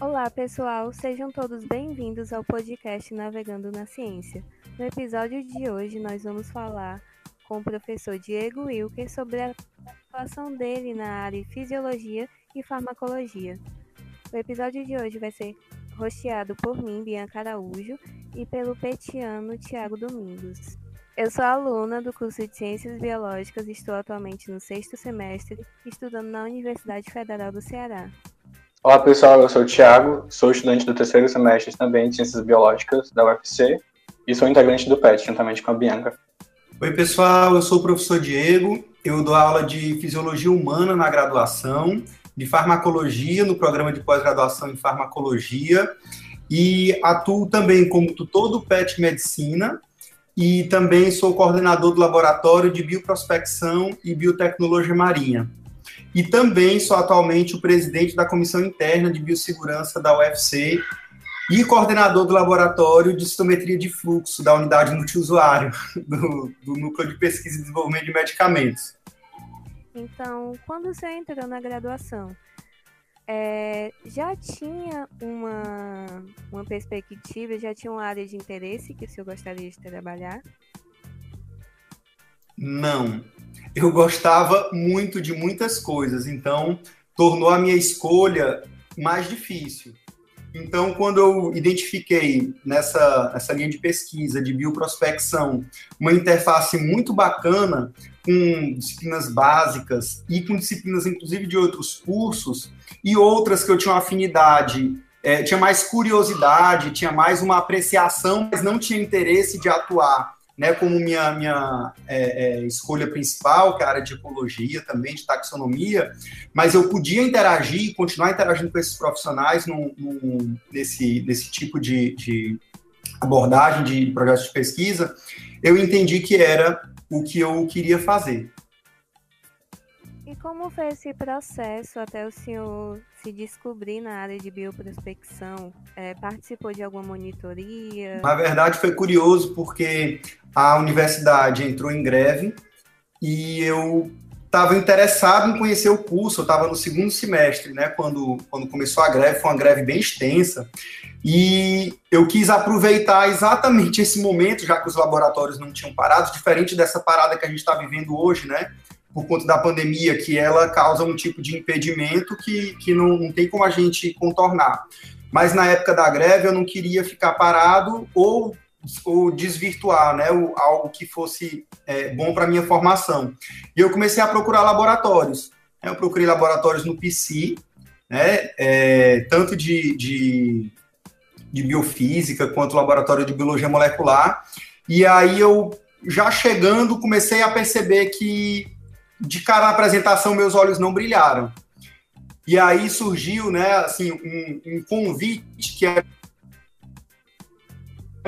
Olá, pessoal, sejam todos bem-vindos ao podcast Navegando na Ciência. No episódio de hoje, nós vamos falar com o professor Diego Wilker sobre a atuação dele na área de fisiologia e farmacologia. O episódio de hoje vai ser rosteado por mim, Bianca Araújo, e pelo petiano Tiago Domingos. Eu sou aluna do curso de Ciências Biológicas e estou atualmente no sexto semestre, estudando na Universidade Federal do Ceará. Olá pessoal, eu sou o Thiago, sou estudante do terceiro semestre também de Ciências Biológicas da UFC e sou integrante do PET, juntamente com a Bianca. Oi pessoal, eu sou o professor Diego, eu dou aula de Fisiologia Humana na graduação, de Farmacologia no programa de pós-graduação em Farmacologia e atuo também como tutor do PET Medicina e também sou coordenador do Laboratório de Bioprospecção e Biotecnologia Marinha. E também sou atualmente o presidente da Comissão Interna de Biossegurança da UFC e coordenador do Laboratório de Citometria de Fluxo da Unidade Multiusuário do, do Núcleo de Pesquisa e Desenvolvimento de Medicamentos. Então, quando você entrou na graduação, é, já tinha uma, uma perspectiva, já tinha uma área de interesse que o senhor gostaria de trabalhar? Não. Eu gostava muito de muitas coisas, então tornou a minha escolha mais difícil. Então, quando eu identifiquei nessa, nessa linha de pesquisa de bioprospecção uma interface muito bacana com disciplinas básicas e com disciplinas, inclusive, de outros cursos, e outras que eu tinha uma afinidade, é, tinha mais curiosidade, tinha mais uma apreciação, mas não tinha interesse de atuar né, como minha, minha é, é, escolha principal, que é a área de ecologia também, de taxonomia, mas eu podia interagir, continuar interagindo com esses profissionais num, num, nesse, nesse tipo de, de abordagem de projetos de pesquisa, eu entendi que era o que eu queria fazer. E como foi esse processo até o senhor se descobrir na área de bioprospecção? É, participou de alguma monitoria? Na verdade, foi curioso porque a universidade entrou em greve e eu estava interessado em conhecer o curso. Eu estava no segundo semestre, né? Quando, quando começou a greve, foi uma greve bem extensa. E eu quis aproveitar exatamente esse momento, já que os laboratórios não tinham parado, diferente dessa parada que a gente está vivendo hoje, né? por conta da pandemia, que ela causa um tipo de impedimento que, que não, não tem como a gente contornar. Mas na época da greve eu não queria ficar parado ou, ou desvirtuar né, o, algo que fosse é, bom para minha formação. E eu comecei a procurar laboratórios. Eu procurei laboratórios no PC, né, é, tanto de, de, de biofísica quanto laboratório de biologia molecular. E aí eu, já chegando, comecei a perceber que de cara à apresentação, meus olhos não brilharam. E aí surgiu, né, assim, um, um convite que é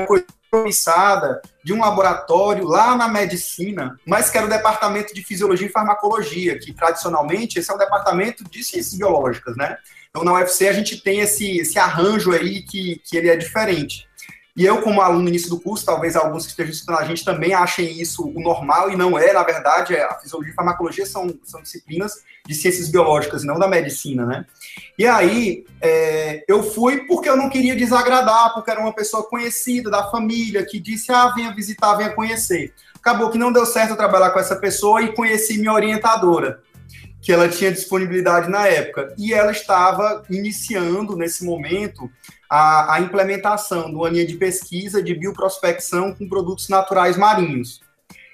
coisa promissada de um laboratório lá na medicina, mas que era o departamento de fisiologia e farmacologia, que tradicionalmente esse é um departamento de ciências biológicas, né? Então na UFC a gente tem esse, esse arranjo aí que, que ele é diferente. E eu, como aluno no início do curso, talvez alguns que estejam estudando a gente também achem isso o normal, e não é, na verdade, a fisiologia e farmacologia são, são disciplinas de ciências biológicas, não da medicina, né? E aí, é, eu fui porque eu não queria desagradar, porque era uma pessoa conhecida da família, que disse, ah, venha visitar, venha conhecer. Acabou que não deu certo trabalhar com essa pessoa e conheci minha orientadora, que ela tinha disponibilidade na época. E ela estava iniciando, nesse momento, a, a implementação de uma linha de pesquisa de bioprospecção com produtos naturais marinhos.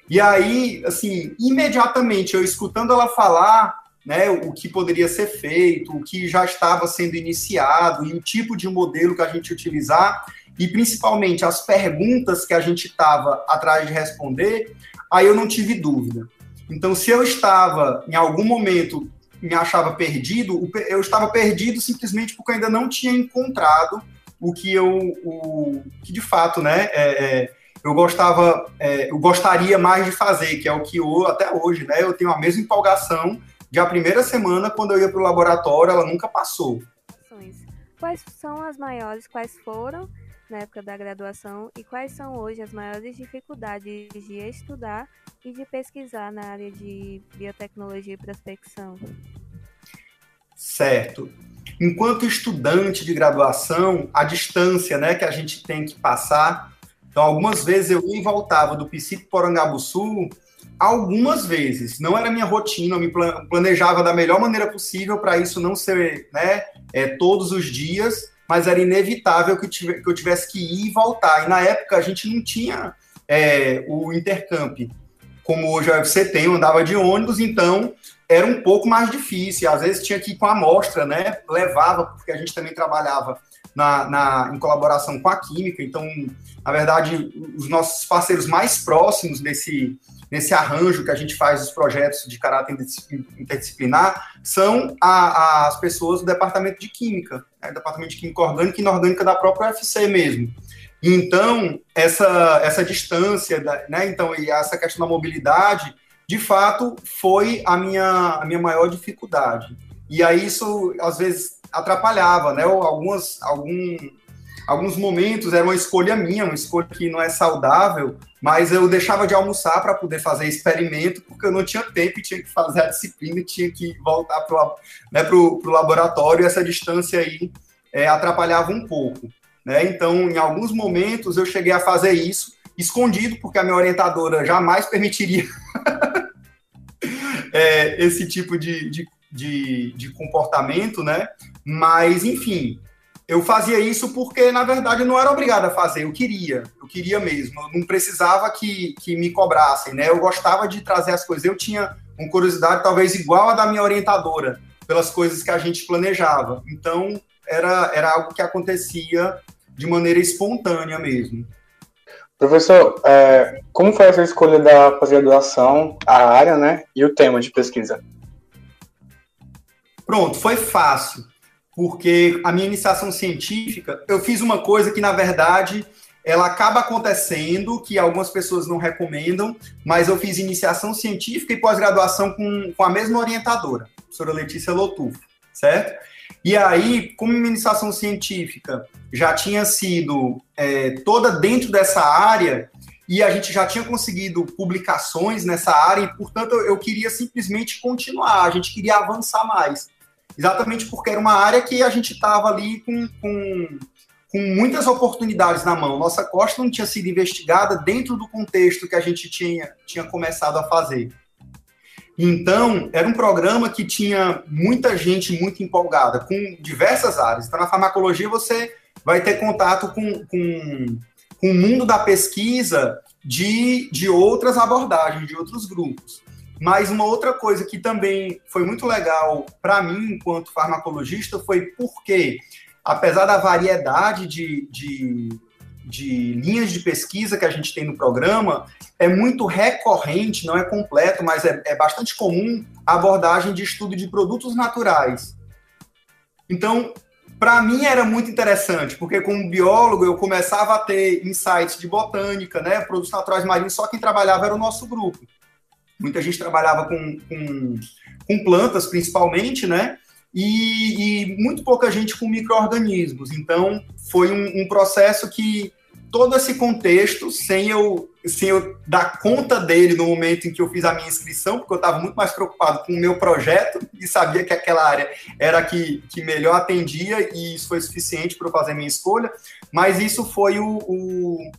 E aí, assim, imediatamente eu escutando ela falar, né, o que poderia ser feito, o que já estava sendo iniciado e o tipo de modelo que a gente utilizar e principalmente as perguntas que a gente estava atrás de responder, aí eu não tive dúvida. Então, se eu estava em algum momento me achava perdido, eu estava perdido simplesmente porque eu ainda não tinha encontrado o que eu, o, que de fato, né, é, é, eu gostava, é, eu gostaria mais de fazer, que é o que eu, até hoje, né, eu tenho a mesma empolgação de a primeira semana, quando eu ia para o laboratório, ela nunca passou. Quais são as maiores, quais foram na época da graduação e quais são hoje as maiores dificuldades de estudar e de pesquisar na área de biotecnologia e prospecção? Certo. enquanto estudante de graduação, a distância né, que a gente tem que passar. Então, algumas vezes eu ia e voltava do Psico Porangabuçu, algumas vezes. Não era minha rotina, eu me planejava da melhor maneira possível para isso não ser né, é, todos os dias, mas era inevitável que, eu tivesse que ir e voltar. E na época a gente não tinha é, o intercamp como hoje a UFC tem, eu andava de ônibus, então era um pouco mais difícil. Às vezes tinha que ir com a amostra, né? Levava, porque a gente também trabalhava na, na, em colaboração com a Química. Então, na verdade, os nossos parceiros mais próximos nesse, nesse arranjo que a gente faz dos projetos de caráter interdisciplinar são a, as pessoas do Departamento de Química, né? Departamento de Química Orgânica e Inorgânica da própria UFC mesmo. Então, essa, essa distância, né, então, e essa questão da mobilidade, de fato, foi a minha, a minha maior dificuldade. E aí isso, às vezes, atrapalhava, né? Algumas, algum, alguns momentos era uma escolha minha, uma escolha que não é saudável, mas eu deixava de almoçar para poder fazer experimento, porque eu não tinha tempo e tinha que fazer a disciplina, tinha que voltar para o né, pro laboratório, e essa distância aí é, atrapalhava um pouco. Né? Então, em alguns momentos, eu cheguei a fazer isso escondido, porque a minha orientadora jamais permitiria é, esse tipo de, de, de, de, comportamento, né? Mas, enfim, eu fazia isso porque, na verdade, eu não era obrigado a fazer, eu queria, eu queria mesmo, eu não precisava que, que me cobrassem, né? Eu gostava de trazer as coisas, eu tinha uma curiosidade talvez igual a da minha orientadora, pelas coisas que a gente planejava. Então, era, era algo que acontecia de maneira espontânea mesmo. Professor, é, como foi essa escolha da pós-graduação, a área, né, e o tema de pesquisa? Pronto, foi fácil, porque a minha iniciação científica, eu fiz uma coisa que, na verdade, ela acaba acontecendo, que algumas pessoas não recomendam, mas eu fiz iniciação científica e pós-graduação com, com a mesma orientadora, a professora Letícia Lotufo, certo? E aí, como iniciação científica já tinha sido é, toda dentro dessa área, e a gente já tinha conseguido publicações nessa área, e, portanto, eu queria simplesmente continuar, a gente queria avançar mais. Exatamente porque era uma área que a gente estava ali com, com, com muitas oportunidades na mão. Nossa costa não tinha sido investigada dentro do contexto que a gente tinha, tinha começado a fazer. Então, era um programa que tinha muita gente muito empolgada, com diversas áreas. Então, na farmacologia, você vai ter contato com, com, com o mundo da pesquisa de, de outras abordagens, de outros grupos. Mas uma outra coisa que também foi muito legal para mim, enquanto farmacologista, foi porque, apesar da variedade de, de de linhas de pesquisa que a gente tem no programa, é muito recorrente, não é completo, mas é, é bastante comum a abordagem de estudo de produtos naturais. Então, para mim era muito interessante, porque como biólogo eu começava a ter insights de botânica, né, produtos naturais marinhos, só quem trabalhava era o nosso grupo. Muita gente trabalhava com, com, com plantas, principalmente, né, e, e, muito pouca gente com micro-organismos. Então, foi um, um processo que todo esse contexto sem eu, sem eu dar conta dele no momento em que eu fiz a minha inscrição, porque eu estava muito mais preocupado com o meu projeto e sabia que aquela área era a que, que melhor atendia e isso foi suficiente para eu fazer a minha escolha, mas isso foi o, o,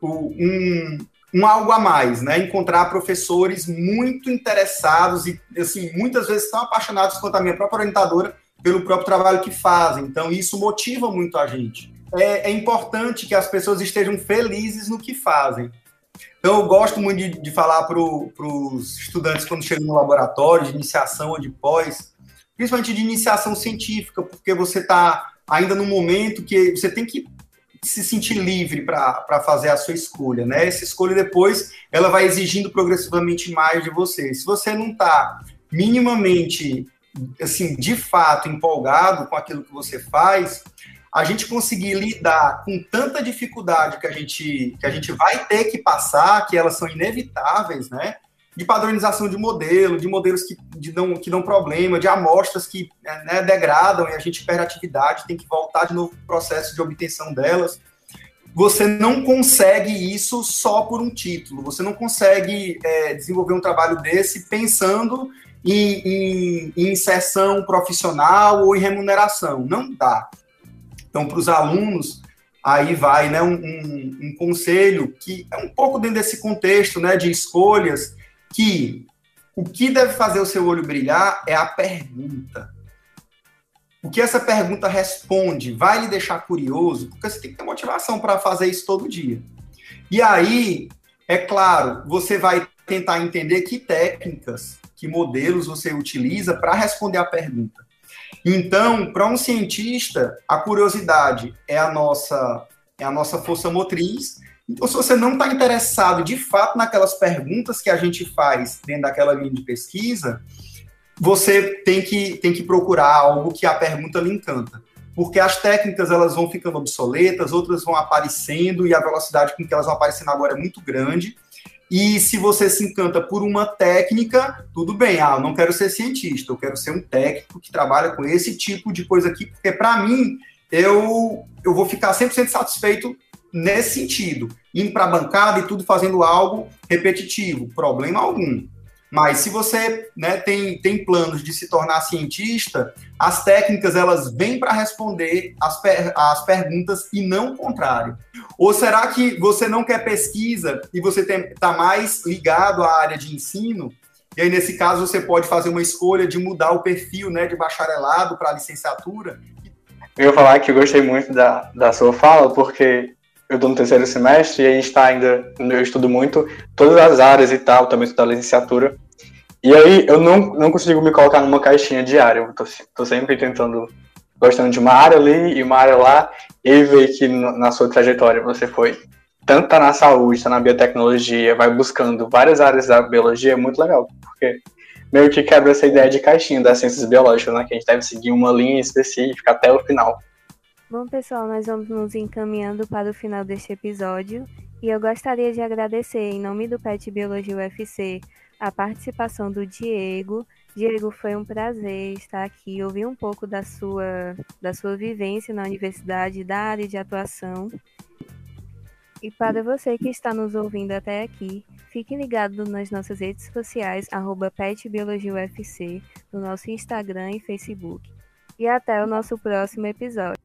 o um, um algo a mais, né? Encontrar professores muito interessados e, assim, muitas vezes tão apaixonados quanto a minha própria orientadora pelo próprio trabalho que fazem. Então, isso motiva muito a gente é, é importante que as pessoas estejam felizes no que fazem. Então, eu gosto muito de, de falar para os estudantes quando chegam no laboratório, de iniciação ou de pós, principalmente de iniciação científica, porque você está ainda no momento que você tem que se sentir livre para fazer a sua escolha, né? Essa escolha depois, ela vai exigindo progressivamente mais de você. Se você não está minimamente, assim, de fato empolgado com aquilo que você faz, a gente conseguir lidar com tanta dificuldade que a gente, que a gente vai ter que passar, que elas são inevitáveis, né? De padronização de modelo, de modelos que, de dão, que dão problema, de amostras que né, degradam e a gente perde atividade, tem que voltar de novo para o processo de obtenção delas. Você não consegue isso só por um título, você não consegue é, desenvolver um trabalho desse pensando em, em, em inserção profissional ou em remuneração. Não dá. Então, para os alunos, aí vai né, um, um, um, conselho que é um pouco dentro desse contexto né, de escolhas, que o que deve fazer o seu olho brilhar é a pergunta. O que essa pergunta responde vai lhe deixar curioso, porque você tem que ter motivação para fazer isso todo dia. E aí, é claro, você vai tentar entender que técnicas, que modelos você utiliza para responder a pergunta. Então, para um cientista, a curiosidade é a nossa é a nossa força motriz. Então, se você não está interessado de fato naquelas perguntas que a gente faz dentro daquela linha de pesquisa, você tem que, tem que procurar algo que a pergunta lhe encanta. Porque as técnicas elas vão ficando obsoletas, outras vão aparecendo e a velocidade com que elas vão aparecendo agora é muito grande. E se você se encanta por uma técnica, tudo bem. Ah, eu não quero ser cientista, eu quero ser um técnico que trabalha com esse tipo de coisa aqui, porque para mim, eu, eu vou ficar 100% satisfeito nesse sentido. Indo para a bancada e tudo fazendo algo repetitivo, problema algum. Mas se você né, tem, tem planos de se tornar cientista, as técnicas elas vêm para responder as, per as perguntas e não o contrário. Ou será que você não quer pesquisa e você está mais ligado à área de ensino? E aí, nesse caso, você pode fazer uma escolha de mudar o perfil né, de bacharelado para licenciatura. Eu ia falar que eu gostei muito da, da sua fala, porque eu estou no terceiro semestre e a gente está ainda, eu estudo muito todas as áreas e tal, também estudo a licenciatura. E aí eu não, não consigo me colocar numa caixinha diária. Eu tô, tô sempre tentando, gostando de uma área ali e uma área lá, e ver que na sua trajetória você foi tanto tá na saúde, tá na biotecnologia, vai buscando várias áreas da biologia, é muito legal, porque meio que quebra essa ideia de caixinha das ciências biológicas, né? Que a gente deve seguir uma linha específica até o final. Bom, pessoal, nós vamos nos encaminhando para o final deste episódio e eu gostaria de agradecer, em nome do PET Biologia UFC, a participação do Diego. Diego, foi um prazer estar aqui, ouvir um pouco da sua, da sua vivência na universidade, da área de atuação. E para você que está nos ouvindo até aqui, fique ligado nas nossas redes sociais, arroba PetBiologiaUFC, no nosso Instagram e Facebook. E até o nosso próximo episódio.